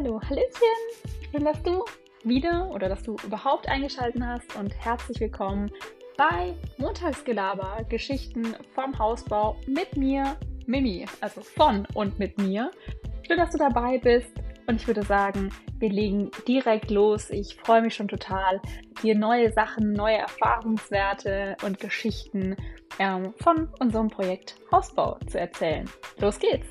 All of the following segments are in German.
Hallo, Hallöchen! Schön, dass du wieder oder dass du überhaupt eingeschaltet hast und herzlich willkommen bei Montagsgelaber, Geschichten vom Hausbau mit mir, Mimi, also von und mit mir. Schön, dass du dabei bist und ich würde sagen, wir legen direkt los. Ich freue mich schon total, dir neue Sachen, neue Erfahrungswerte und Geschichten ähm, von unserem Projekt Hausbau zu erzählen. Los geht's!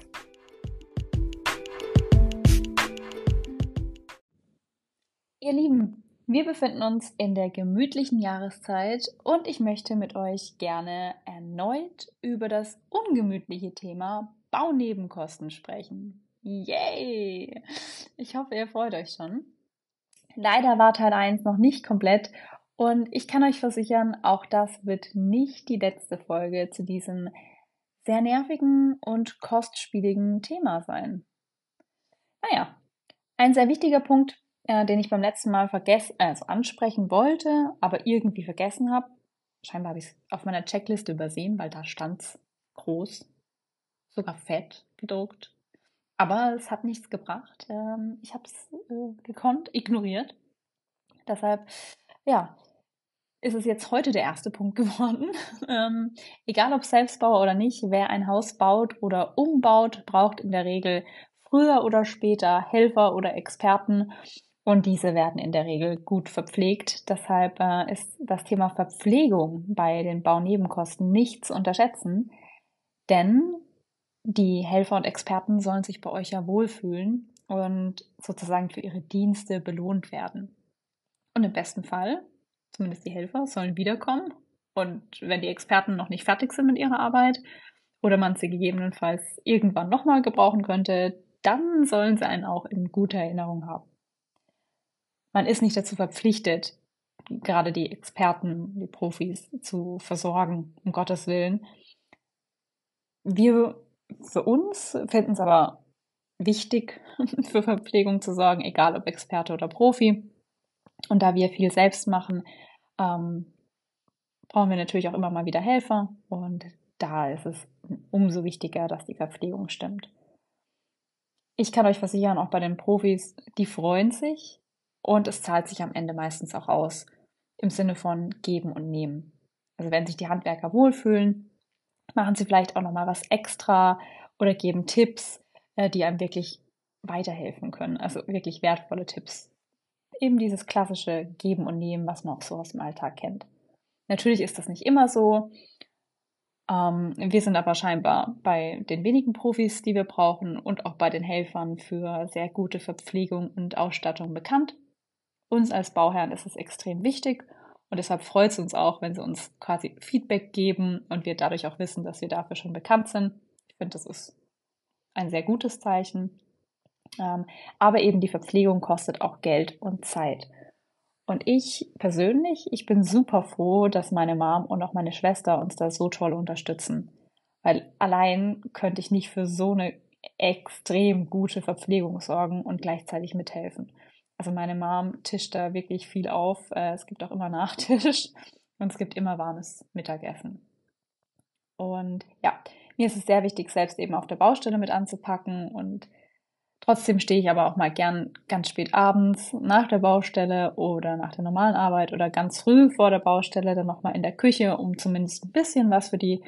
Ihr Lieben, wir befinden uns in der gemütlichen Jahreszeit und ich möchte mit euch gerne erneut über das ungemütliche Thema Baunebenkosten sprechen. Yay! Ich hoffe, ihr freut euch schon. Leider war Teil 1 noch nicht komplett und ich kann euch versichern, auch das wird nicht die letzte Folge zu diesem sehr nervigen und kostspieligen Thema sein. Naja, ein sehr wichtiger Punkt äh, den ich beim letzten Mal vergessen, also ansprechen wollte, aber irgendwie vergessen habe. Scheinbar habe ich es auf meiner Checkliste übersehen, weil da stand es groß, sogar fett gedruckt. Aber es hat nichts gebracht. Ähm, ich habe es äh, gekonnt, ignoriert. Deshalb, ja, ist es jetzt heute der erste Punkt geworden. ähm, egal ob Selbstbauer oder nicht, wer ein Haus baut oder umbaut, braucht in der Regel früher oder später Helfer oder Experten, und diese werden in der Regel gut verpflegt. Deshalb äh, ist das Thema Verpflegung bei den Baunebenkosten nicht zu unterschätzen, denn die Helfer und Experten sollen sich bei euch ja wohlfühlen und sozusagen für ihre Dienste belohnt werden. Und im besten Fall, zumindest die Helfer, sollen wiederkommen. Und wenn die Experten noch nicht fertig sind mit ihrer Arbeit oder man sie gegebenenfalls irgendwann nochmal gebrauchen könnte, dann sollen sie einen auch in guter Erinnerung haben man ist nicht dazu verpflichtet, gerade die Experten, die Profis zu versorgen, um Gottes Willen. Wir für uns finden es aber wichtig, für Verpflegung zu sorgen, egal ob Experte oder Profi. Und da wir viel selbst machen, ähm, brauchen wir natürlich auch immer mal wieder Helfer. Und da ist es umso wichtiger, dass die Verpflegung stimmt. Ich kann euch versichern, auch bei den Profis, die freuen sich, und es zahlt sich am Ende meistens auch aus im Sinne von geben und nehmen. Also wenn sich die Handwerker wohlfühlen, machen sie vielleicht auch noch mal was extra oder geben Tipps, äh, die einem wirklich weiterhelfen können. Also wirklich wertvolle Tipps. Eben dieses klassische Geben und Nehmen, was man auch so aus dem Alltag kennt. Natürlich ist das nicht immer so. Ähm, wir sind aber scheinbar bei den wenigen Profis, die wir brauchen und auch bei den Helfern für sehr gute Verpflegung und Ausstattung bekannt. Uns als Bauherren ist es extrem wichtig und deshalb freut es uns auch, wenn sie uns quasi Feedback geben und wir dadurch auch wissen, dass wir dafür schon bekannt sind. Ich finde, das ist ein sehr gutes Zeichen. Ähm, aber eben die Verpflegung kostet auch Geld und Zeit. Und ich persönlich, ich bin super froh, dass meine Mom und auch meine Schwester uns da so toll unterstützen. Weil allein könnte ich nicht für so eine extrem gute Verpflegung sorgen und gleichzeitig mithelfen. Also meine Mom tischt da wirklich viel auf. Äh, es gibt auch immer Nachtisch und es gibt immer warmes Mittagessen. Und ja, mir ist es sehr wichtig, selbst eben auf der Baustelle mit anzupacken und Trotzdem stehe ich aber auch mal gern ganz spät abends nach der Baustelle oder nach der normalen Arbeit oder ganz früh vor der Baustelle dann nochmal in der Küche, um zumindest ein bisschen was für die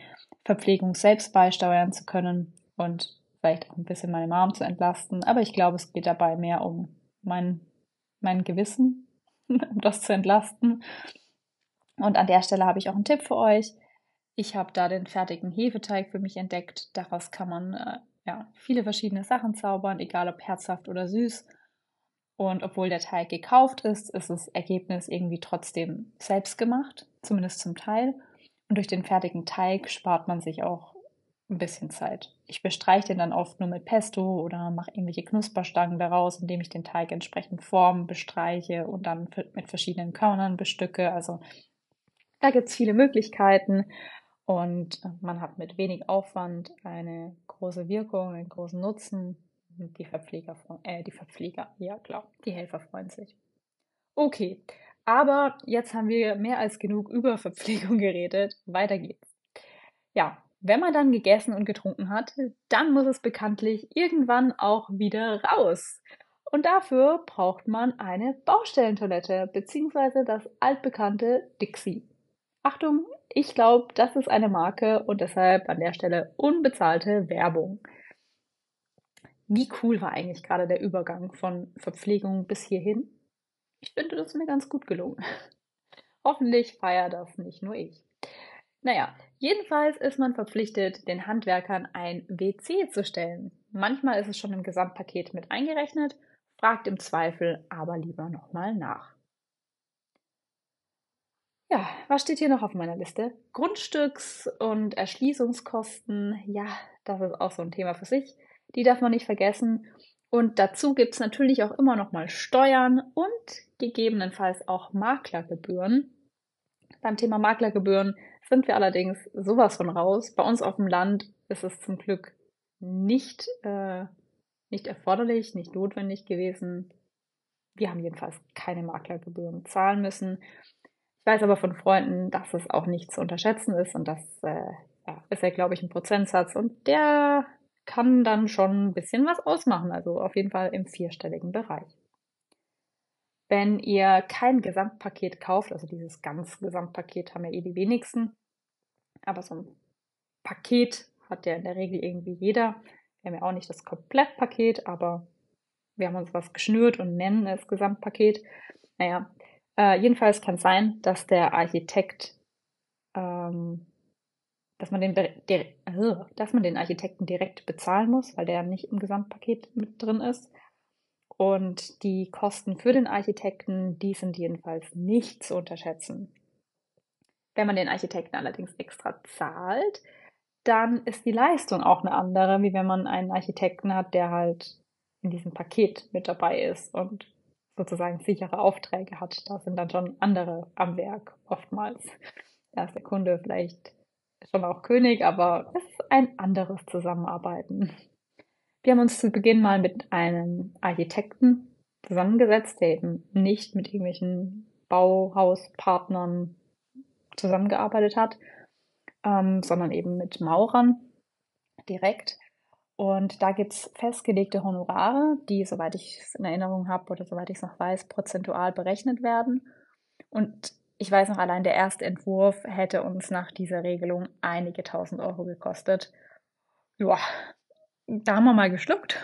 Verpflegung selbst beisteuern zu können und vielleicht auch ein bisschen meine Mom zu entlasten. Aber ich glaube, es geht dabei mehr um mein mein Gewissen, um das zu entlasten. Und an der Stelle habe ich auch einen Tipp für euch. Ich habe da den fertigen Hefeteig für mich entdeckt. Daraus kann man äh, ja, viele verschiedene Sachen zaubern, egal ob herzhaft oder süß. Und obwohl der Teig gekauft ist, ist das Ergebnis irgendwie trotzdem selbst gemacht, zumindest zum Teil. Und durch den fertigen Teig spart man sich auch ein bisschen Zeit. Ich bestreiche den dann oft nur mit Pesto oder mache irgendwelche Knusperstangen daraus, indem ich den Teig entsprechend form, bestreiche und dann mit verschiedenen Körnern bestücke. Also da gibt es viele Möglichkeiten und man hat mit wenig Aufwand eine große Wirkung, einen großen Nutzen. Die Verpfleger, äh, die Verpfleger, ja klar, die Helfer freuen sich. Okay, aber jetzt haben wir mehr als genug über Verpflegung geredet. Weiter geht's. Ja, wenn man dann gegessen und getrunken hat, dann muss es bekanntlich irgendwann auch wieder raus. Und dafür braucht man eine Baustellentoilette bzw. das altbekannte Dixie. Achtung, ich glaube, das ist eine Marke und deshalb an der Stelle unbezahlte Werbung. Wie cool war eigentlich gerade der Übergang von Verpflegung bis hierhin? Ich finde, das ist mir ganz gut gelungen. Hoffentlich feiert das nicht nur ich. Naja, jedenfalls ist man verpflichtet, den Handwerkern ein WC zu stellen. Manchmal ist es schon im Gesamtpaket mit eingerechnet, fragt im Zweifel aber lieber nochmal nach. Ja, was steht hier noch auf meiner Liste? Grundstücks- und Erschließungskosten. Ja, das ist auch so ein Thema für sich. Die darf man nicht vergessen. Und dazu gibt es natürlich auch immer noch mal Steuern und gegebenenfalls auch Maklergebühren. Beim Thema Maklergebühren sind wir allerdings sowas von raus. Bei uns auf dem Land ist es zum Glück nicht, äh, nicht erforderlich, nicht notwendig gewesen. Wir haben jedenfalls keine Maklergebühren zahlen müssen. Ich weiß aber von Freunden, dass es auch nicht zu unterschätzen ist und das äh, ja, ist ja, glaube ich, ein Prozentsatz und der kann dann schon ein bisschen was ausmachen, also auf jeden Fall im vierstelligen Bereich. Wenn ihr kein Gesamtpaket kauft, also dieses ganz Gesamtpaket haben ja eh die wenigsten, aber so ein Paket hat ja in der Regel irgendwie jeder. Wir haben ja auch nicht das Komplettpaket, aber wir haben uns was geschnürt und nennen es Gesamtpaket. Naja, äh, jedenfalls kann es sein, dass der Architekt, ähm, dass man den, der, äh, dass man den Architekten direkt bezahlen muss, weil der nicht im Gesamtpaket mit drin ist. Und die Kosten für den Architekten, die sind jedenfalls nicht zu unterschätzen. Wenn man den Architekten allerdings extra zahlt, dann ist die Leistung auch eine andere, wie wenn man einen Architekten hat, der halt in diesem Paket mit dabei ist und sozusagen sichere Aufträge hat. Da sind dann schon andere am Werk oftmals. Da ist der Kunde vielleicht schon auch König, aber es ist ein anderes Zusammenarbeiten. Wir haben uns zu Beginn mal mit einem Architekten zusammengesetzt, der eben nicht mit irgendwelchen Bauhauspartnern zusammengearbeitet hat, ähm, sondern eben mit Maurern direkt. Und da gibt es festgelegte Honorare, die, soweit ich es in Erinnerung habe oder soweit ich es noch weiß, prozentual berechnet werden. Und ich weiß noch, allein der erste Entwurf hätte uns nach dieser Regelung einige tausend Euro gekostet. Ja, da haben wir mal geschluckt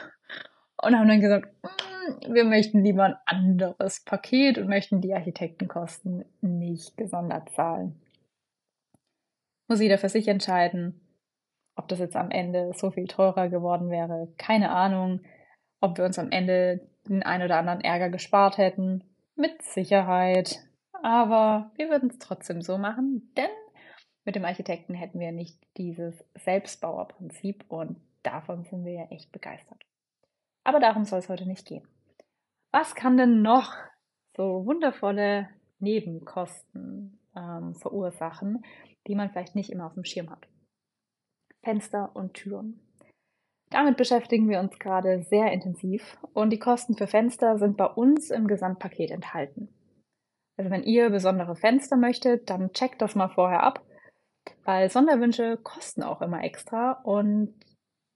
und haben dann gesagt, hm, wir möchten lieber ein anderes Paket und möchten die Architektenkosten nicht gesondert zahlen. Muss jeder für sich entscheiden. Ob das jetzt am Ende so viel teurer geworden wäre, keine Ahnung. Ob wir uns am Ende den ein oder anderen Ärger gespart hätten, mit Sicherheit. Aber wir würden es trotzdem so machen, denn mit dem Architekten hätten wir nicht dieses Selbstbauerprinzip und davon sind wir ja echt begeistert. Aber darum soll es heute nicht gehen. Was kann denn noch so wundervolle Nebenkosten ähm, verursachen, die man vielleicht nicht immer auf dem Schirm hat? Fenster und Türen. Damit beschäftigen wir uns gerade sehr intensiv und die Kosten für Fenster sind bei uns im Gesamtpaket enthalten. Also wenn ihr besondere Fenster möchtet, dann checkt das mal vorher ab, weil Sonderwünsche kosten auch immer extra und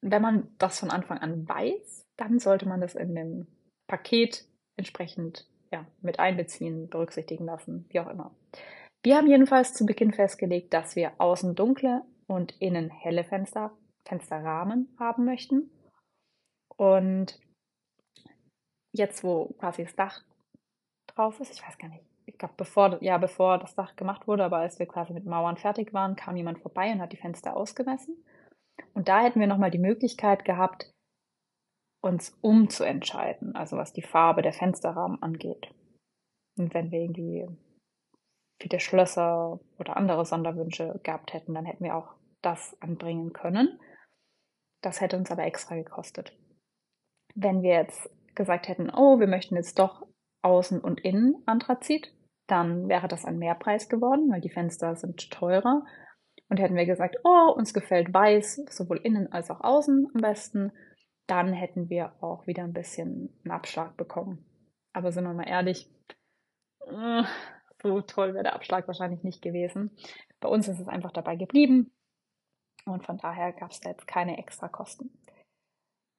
wenn man das von Anfang an weiß, dann sollte man das in dem Paket entsprechend ja, mit einbeziehen, berücksichtigen lassen, wie auch immer. Wir haben jedenfalls zu Beginn festgelegt, dass wir außen dunkle und innen helle Fenster, Fensterrahmen haben möchten. Und jetzt, wo quasi das Dach drauf ist, ich weiß gar nicht, ich glaube, bevor, ja, bevor das Dach gemacht wurde, aber als wir quasi mit Mauern fertig waren, kam jemand vorbei und hat die Fenster ausgemessen. Und da hätten wir nochmal die Möglichkeit gehabt, uns umzuentscheiden, also was die Farbe der Fensterrahmen angeht. Und wenn wir irgendwie viele Schlösser oder andere Sonderwünsche gehabt hätten, dann hätten wir auch das anbringen können. Das hätte uns aber extra gekostet. Wenn wir jetzt gesagt hätten, oh, wir möchten jetzt doch außen und innen Anthrazit, dann wäre das ein Mehrpreis geworden, weil die Fenster sind teurer. Und hätten wir gesagt, oh, uns gefällt weiß, sowohl innen als auch außen am besten, dann hätten wir auch wieder ein bisschen einen Abschlag bekommen. Aber sind wir mal ehrlich, äh, so toll wäre der Abschlag wahrscheinlich nicht gewesen. Bei uns ist es einfach dabei geblieben. Und von daher gab es da jetzt keine extra Kosten.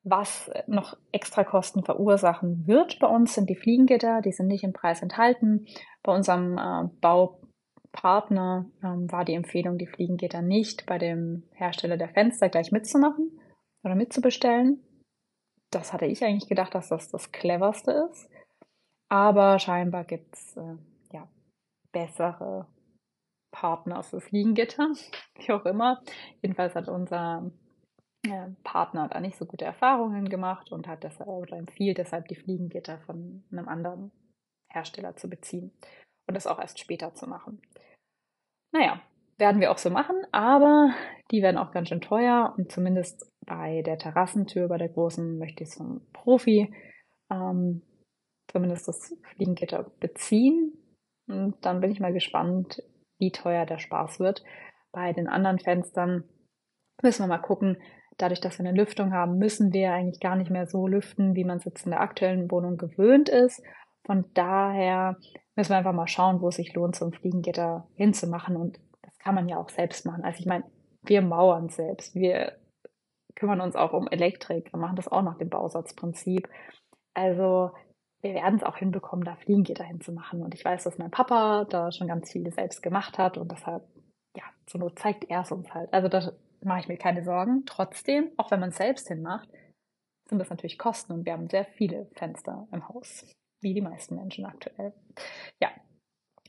was noch extra Kosten verursachen wird bei uns, sind die Fliegengitter. Die sind nicht im Preis enthalten. Bei unserem äh, Baupartner ähm, war die Empfehlung, die Fliegengitter nicht bei dem Hersteller der Fenster gleich mitzumachen oder mitzubestellen. Das hatte ich eigentlich gedacht, dass das das cleverste ist. Aber scheinbar gibt es äh, bessere Partner für Fliegengitter, wie auch immer. Jedenfalls hat unser äh, Partner da nicht so gute Erfahrungen gemacht und hat deshalb oder empfiehlt deshalb die Fliegengitter von einem anderen Hersteller zu beziehen und das auch erst später zu machen. Naja, werden wir auch so machen, aber die werden auch ganz schön teuer und zumindest bei der Terrassentür, bei der großen, möchte ich es vom Profi ähm, zumindest das Fliegengitter beziehen. Und dann bin ich mal gespannt, wie teuer der Spaß wird. Bei den anderen Fenstern müssen wir mal gucken. Dadurch, dass wir eine Lüftung haben, müssen wir eigentlich gar nicht mehr so lüften, wie man es jetzt in der aktuellen Wohnung gewöhnt ist. Von daher müssen wir einfach mal schauen, wo es sich lohnt, so ein Fliegengitter hinzumachen. Und das kann man ja auch selbst machen. Also ich meine, wir mauern selbst. Wir kümmern uns auch um Elektrik. Wir machen das auch nach dem Bausatzprinzip. Also wir werden es auch hinbekommen, da Fliegengitter hinzumachen. Und ich weiß, dass mein Papa da schon ganz viele selbst gemacht hat und deshalb, ja, zur Not zeigt er es uns halt. Also da mache ich mir keine Sorgen. Trotzdem, auch wenn man es selbst hinmacht, sind das natürlich Kosten und wir haben sehr viele Fenster im Haus, wie die meisten Menschen aktuell. Ja,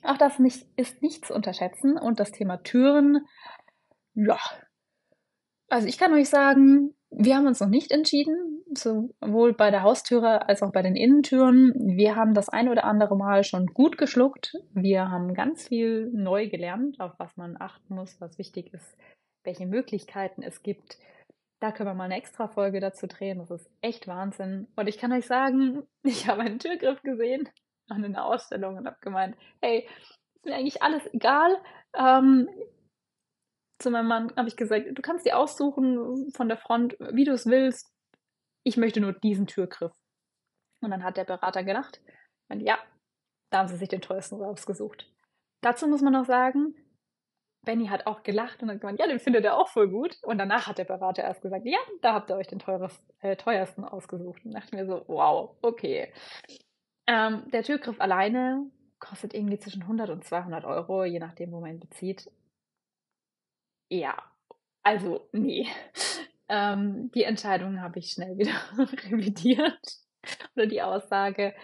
auch das nicht, ist nicht zu unterschätzen und das Thema Türen, ja, also ich kann euch sagen, wir haben uns noch nicht entschieden, sowohl bei der Haustüre als auch bei den Innentüren. Wir haben das ein oder andere Mal schon gut geschluckt. Wir haben ganz viel neu gelernt, auf was man achten muss, was wichtig ist, welche Möglichkeiten es gibt. Da können wir mal eine extra Folge dazu drehen. Das ist echt Wahnsinn. Und ich kann euch sagen, ich habe einen Türgriff gesehen an einer Ausstellung und habe gemeint, hey, ist mir eigentlich alles egal. Ähm, zu meinem Mann habe ich gesagt, du kannst dir aussuchen von der Front, wie du es willst. Ich möchte nur diesen Türgriff. Und dann hat der Berater gelacht. Und ja, da haben sie sich den teuersten rausgesucht. Dazu muss man noch sagen, Benny hat auch gelacht und hat gemeint, ja, den findet er auch voll gut. Und danach hat der Berater erst gesagt, ja, da habt ihr euch den teures, äh, teuersten ausgesucht. Und dachte mir so, wow, okay. Ähm, der Türgriff alleine kostet irgendwie zwischen 100 und 200 Euro, je nachdem, wo man ihn bezieht. Ja, also nee. Ähm, die Entscheidung habe ich schnell wieder revidiert. Oder die Aussage.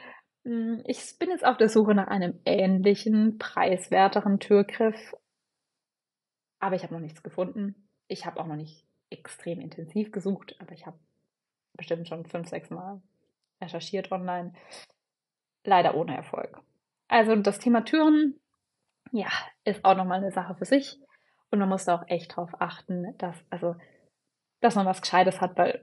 Hm, ich bin jetzt auf der Suche nach einem ähnlichen, preiswerteren Türgriff. Aber ich habe noch nichts gefunden. Ich habe auch noch nicht extrem intensiv gesucht, aber ich habe bestimmt schon fünf, sechs Mal recherchiert online. Leider ohne Erfolg. Also das Thema Türen, ja, ist auch nochmal eine Sache für sich. Und man muss da auch echt drauf achten, dass, also, dass man was Gescheites hat, weil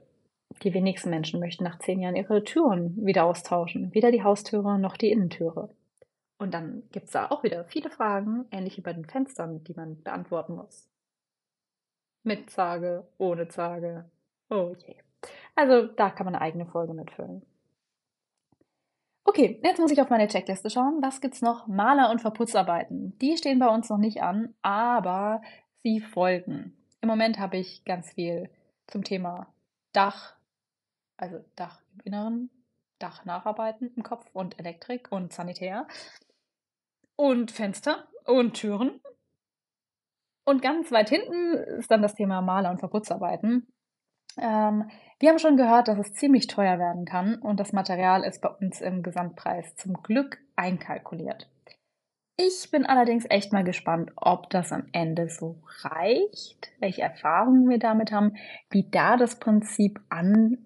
die wenigsten Menschen möchten nach zehn Jahren ihre Türen wieder austauschen. Weder die Haustüre noch die Innentüre. Und dann gibt es da auch wieder viele Fragen, ähnlich wie bei den Fenstern, die man beantworten muss. Mit Zage, ohne Zage. Oh je. Also da kann man eine eigene Folge mitfüllen. Okay, jetzt muss ich auf meine Checkliste schauen. Was gibt's noch? Maler- und Verputzarbeiten. Die stehen bei uns noch nicht an, aber sie folgen. Im Moment habe ich ganz viel zum Thema Dach, also Dach im Inneren, Dach nacharbeiten im Kopf und Elektrik und Sanitär und Fenster und Türen. Und ganz weit hinten ist dann das Thema Maler- und Verputzarbeiten. Ähm, wir haben schon gehört, dass es ziemlich teuer werden kann und das Material ist bei uns im Gesamtpreis zum Glück einkalkuliert. Ich bin allerdings echt mal gespannt, ob das am Ende so reicht, welche Erfahrungen wir damit haben, wie da das Prinzip an,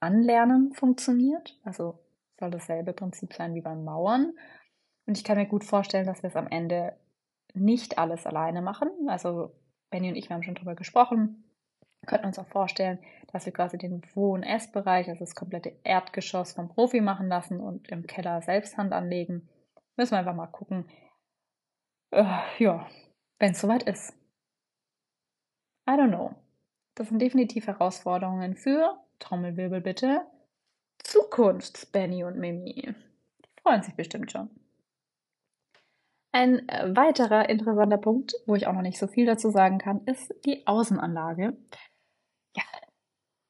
Anlernen funktioniert. Also soll dasselbe Prinzip sein wie beim Mauern. Und ich kann mir gut vorstellen, dass wir es am Ende nicht alles alleine machen. Also Benny und ich, wir haben schon drüber gesprochen könnten uns auch vorstellen, dass wir quasi den Wohn- und Essbereich, also das komplette Erdgeschoss vom Profi machen lassen und im Keller selbst Hand anlegen. Müssen wir einfach mal gucken. Äh, ja, wenn es soweit ist. I don't know. Das sind definitiv Herausforderungen für, Trommelwirbel bitte, Zukunft, Benny und Mimi. Die freuen sich bestimmt schon. Ein weiterer interessanter Punkt, wo ich auch noch nicht so viel dazu sagen kann, ist die Außenanlage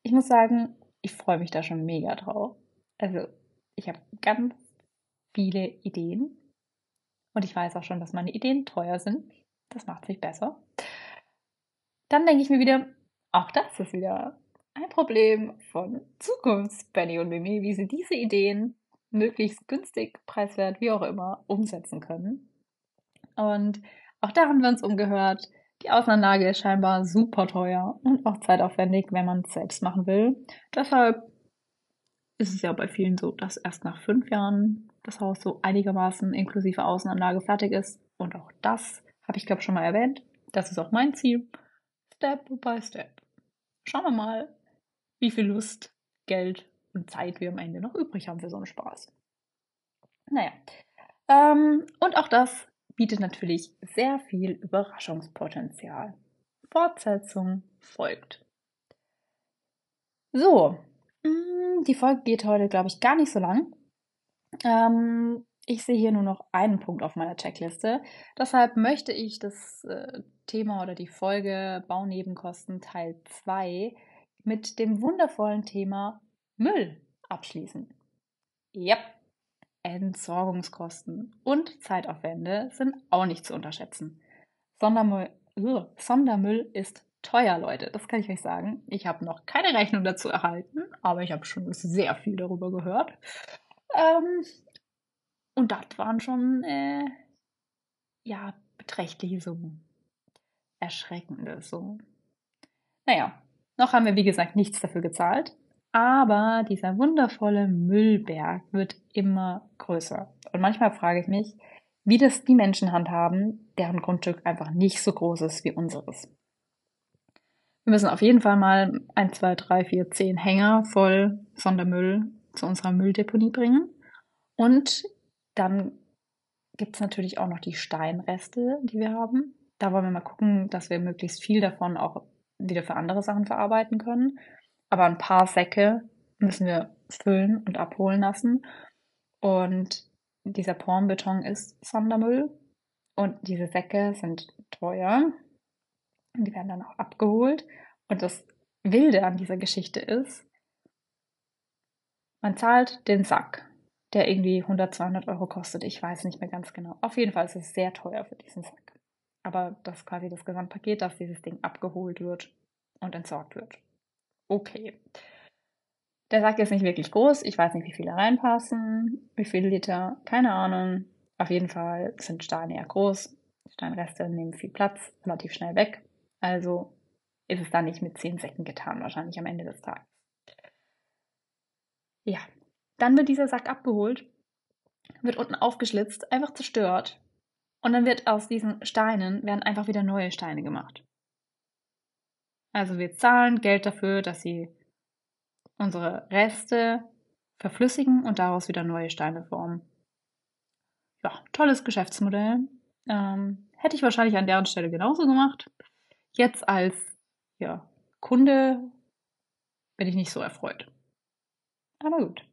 ich muss sagen, ich freue mich da schon mega drauf. Also, ich habe ganz viele Ideen und ich weiß auch schon, dass meine Ideen teuer sind. Das macht sich besser. Dann denke ich mir wieder, auch das ist wieder ein Problem von Zukunfts-Benny und Mimi, wie sie diese Ideen möglichst günstig, preiswert, wie auch immer, umsetzen können. Und auch da haben wir uns umgehört. Die Außenanlage ist scheinbar super teuer und auch zeitaufwendig, wenn man es selbst machen will. Deshalb ist es ja bei vielen so, dass erst nach fünf Jahren das Haus so einigermaßen inklusive Außenanlage fertig ist. Und auch das habe ich, glaube ich, schon mal erwähnt. Das ist auch mein Ziel. Step by Step. Schauen wir mal, wie viel Lust, Geld und Zeit wir am Ende noch übrig haben für so einen Spaß. Naja. Ähm, und auch das bietet natürlich sehr viel Überraschungspotenzial. Fortsetzung folgt. So, mm, die Folge geht heute, glaube ich, gar nicht so lang. Ähm, ich sehe hier nur noch einen Punkt auf meiner Checkliste. Deshalb möchte ich das äh, Thema oder die Folge Baunebenkosten Teil 2 mit dem wundervollen Thema Müll abschließen. Yep, Entsorgungskosten und Zeitaufwände sind auch nicht zu unterschätzen. Sondermüll, uh, Sondermüll ist teuer, Leute. Das kann ich euch sagen. Ich habe noch keine Rechnung dazu erhalten, aber ich habe schon sehr viel darüber gehört. Ähm, und das waren schon äh, ja beträchtliche Summen. Erschreckende Summen. Naja, noch haben wir wie gesagt nichts dafür gezahlt. Aber dieser wundervolle Müllberg wird immer größer. Und manchmal frage ich mich, wie das die Menschen handhaben, deren Grundstück einfach nicht so groß ist wie unseres. Wir müssen auf jeden Fall mal ein, zwei, drei, vier, zehn Hänger voll Sondermüll zu unserer Mülldeponie bringen. Und dann gibt es natürlich auch noch die Steinreste, die wir haben. Da wollen wir mal gucken, dass wir möglichst viel davon auch wieder für andere Sachen verarbeiten können. Aber ein paar Säcke müssen wir füllen und abholen lassen. Und dieser Pornbeton ist Sondermüll. Und diese Säcke sind teuer. Und die werden dann auch abgeholt. Und das Wilde an dieser Geschichte ist, man zahlt den Sack, der irgendwie 100, 200 Euro kostet. Ich weiß nicht mehr ganz genau. Auf jeden Fall ist es sehr teuer für diesen Sack. Aber das ist quasi das Gesamtpaket, dass dieses Ding abgeholt wird und entsorgt wird. Okay. Der Sack ist nicht wirklich groß. Ich weiß nicht, wie viele reinpassen, wie viele Liter, keine Ahnung. Auf jeden Fall sind Steine eher groß. Steinreste nehmen viel Platz, relativ schnell weg. Also ist es da nicht mit zehn Säcken getan, wahrscheinlich am Ende des Tages. Ja, dann wird dieser Sack abgeholt, wird unten aufgeschlitzt, einfach zerstört. Und dann wird aus diesen Steinen werden einfach wieder neue Steine gemacht. Also wir zahlen Geld dafür, dass sie unsere Reste verflüssigen und daraus wieder neue Steine formen. Ja, tolles Geschäftsmodell. Ähm, hätte ich wahrscheinlich an deren Stelle genauso gemacht. Jetzt als ja, Kunde bin ich nicht so erfreut. Aber gut.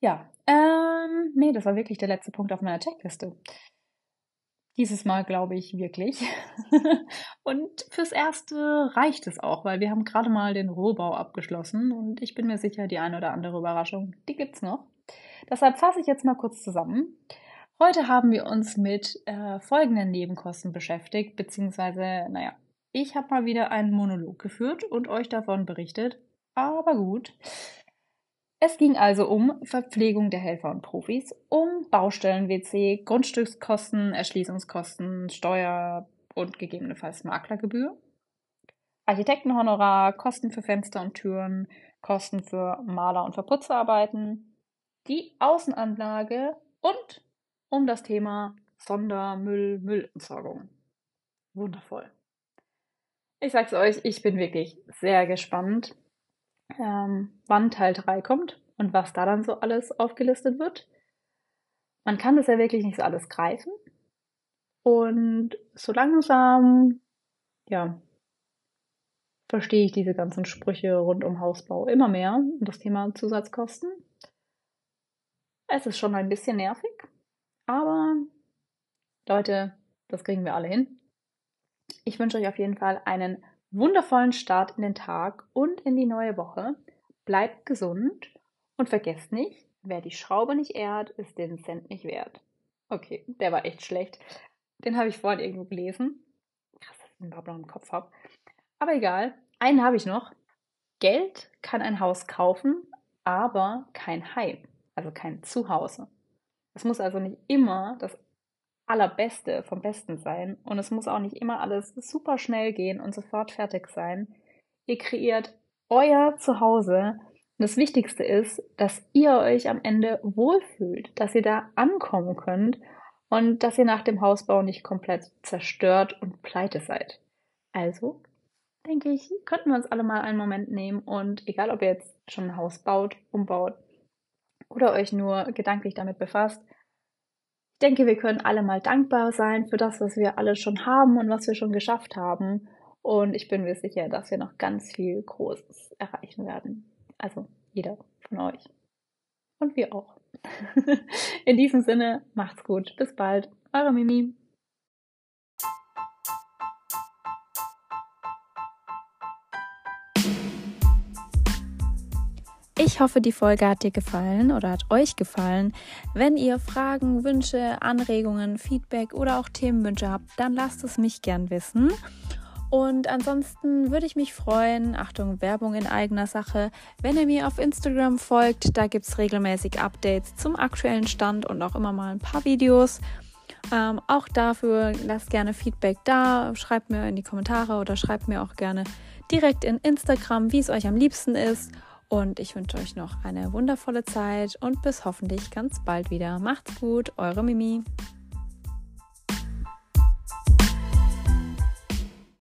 Ja, ähm, nee, das war wirklich der letzte Punkt auf meiner Checkliste. Dieses Mal glaube ich wirklich. und fürs Erste reicht es auch, weil wir haben gerade mal den Rohbau abgeschlossen und ich bin mir sicher, die eine oder andere Überraschung, die gibt's noch. Deshalb fasse ich jetzt mal kurz zusammen. Heute haben wir uns mit äh, folgenden Nebenkosten beschäftigt, beziehungsweise, naja, ich habe mal wieder einen Monolog geführt und euch davon berichtet. Aber gut. Es ging also um Verpflegung der Helfer und Profis, um Baustellen-WC, Grundstückskosten, Erschließungskosten, Steuer und gegebenenfalls Maklergebühr, Architektenhonorar, Kosten für Fenster und Türen, Kosten für Maler- und Verputzarbeiten, die Außenanlage und um das Thema Sondermüll, Müllentsorgung. Wundervoll. Ich sag's euch, ich bin wirklich sehr gespannt, ähm, wann Teil 3 kommt und was da dann so alles aufgelistet wird. Man kann das ja wirklich nicht so alles greifen. Und so langsam, ja, verstehe ich diese ganzen Sprüche rund um Hausbau immer mehr und das Thema Zusatzkosten. Es ist schon ein bisschen nervig, aber Leute, das kriegen wir alle hin. Ich wünsche euch auf jeden Fall einen wundervollen Start in den Tag und in die neue Woche. Bleibt gesund und vergesst nicht, wer die Schraube nicht ehrt, ist den Cent nicht wert. Okay, der war echt schlecht. Den habe ich vorhin irgendwo gelesen. Krass, dass ich den Babbler im Kopf habe. Aber egal, einen habe ich noch. Geld kann ein Haus kaufen, aber kein Heim, also kein Zuhause. Es muss also nicht immer das Allerbeste vom Besten sein und es muss auch nicht immer alles super schnell gehen und sofort fertig sein. Ihr kreiert euer Zuhause. Und das Wichtigste ist, dass ihr euch am Ende wohlfühlt, dass ihr da ankommen könnt und dass ihr nach dem Hausbau nicht komplett zerstört und pleite seid. Also, denke ich, könnten wir uns alle mal einen Moment nehmen und egal, ob ihr jetzt schon ein Haus baut, umbaut oder euch nur gedanklich damit befasst, ich denke, wir können alle mal dankbar sein für das, was wir alle schon haben und was wir schon geschafft haben. Und ich bin mir sicher, dass wir noch ganz viel Großes erreichen werden. Also jeder von euch. Und wir auch. In diesem Sinne, macht's gut. Bis bald. Eure Mimi. Ich hoffe, die Folge hat dir gefallen oder hat euch gefallen. Wenn ihr Fragen, Wünsche, Anregungen, Feedback oder auch Themenwünsche habt, dann lasst es mich gern wissen. Und ansonsten würde ich mich freuen, Achtung, Werbung in eigener Sache, wenn ihr mir auf Instagram folgt. Da gibt es regelmäßig Updates zum aktuellen Stand und auch immer mal ein paar Videos. Ähm, auch dafür lasst gerne Feedback da, schreibt mir in die Kommentare oder schreibt mir auch gerne direkt in Instagram, wie es euch am liebsten ist. Und ich wünsche euch noch eine wundervolle Zeit und bis hoffentlich ganz bald wieder. Macht's gut, eure Mimi.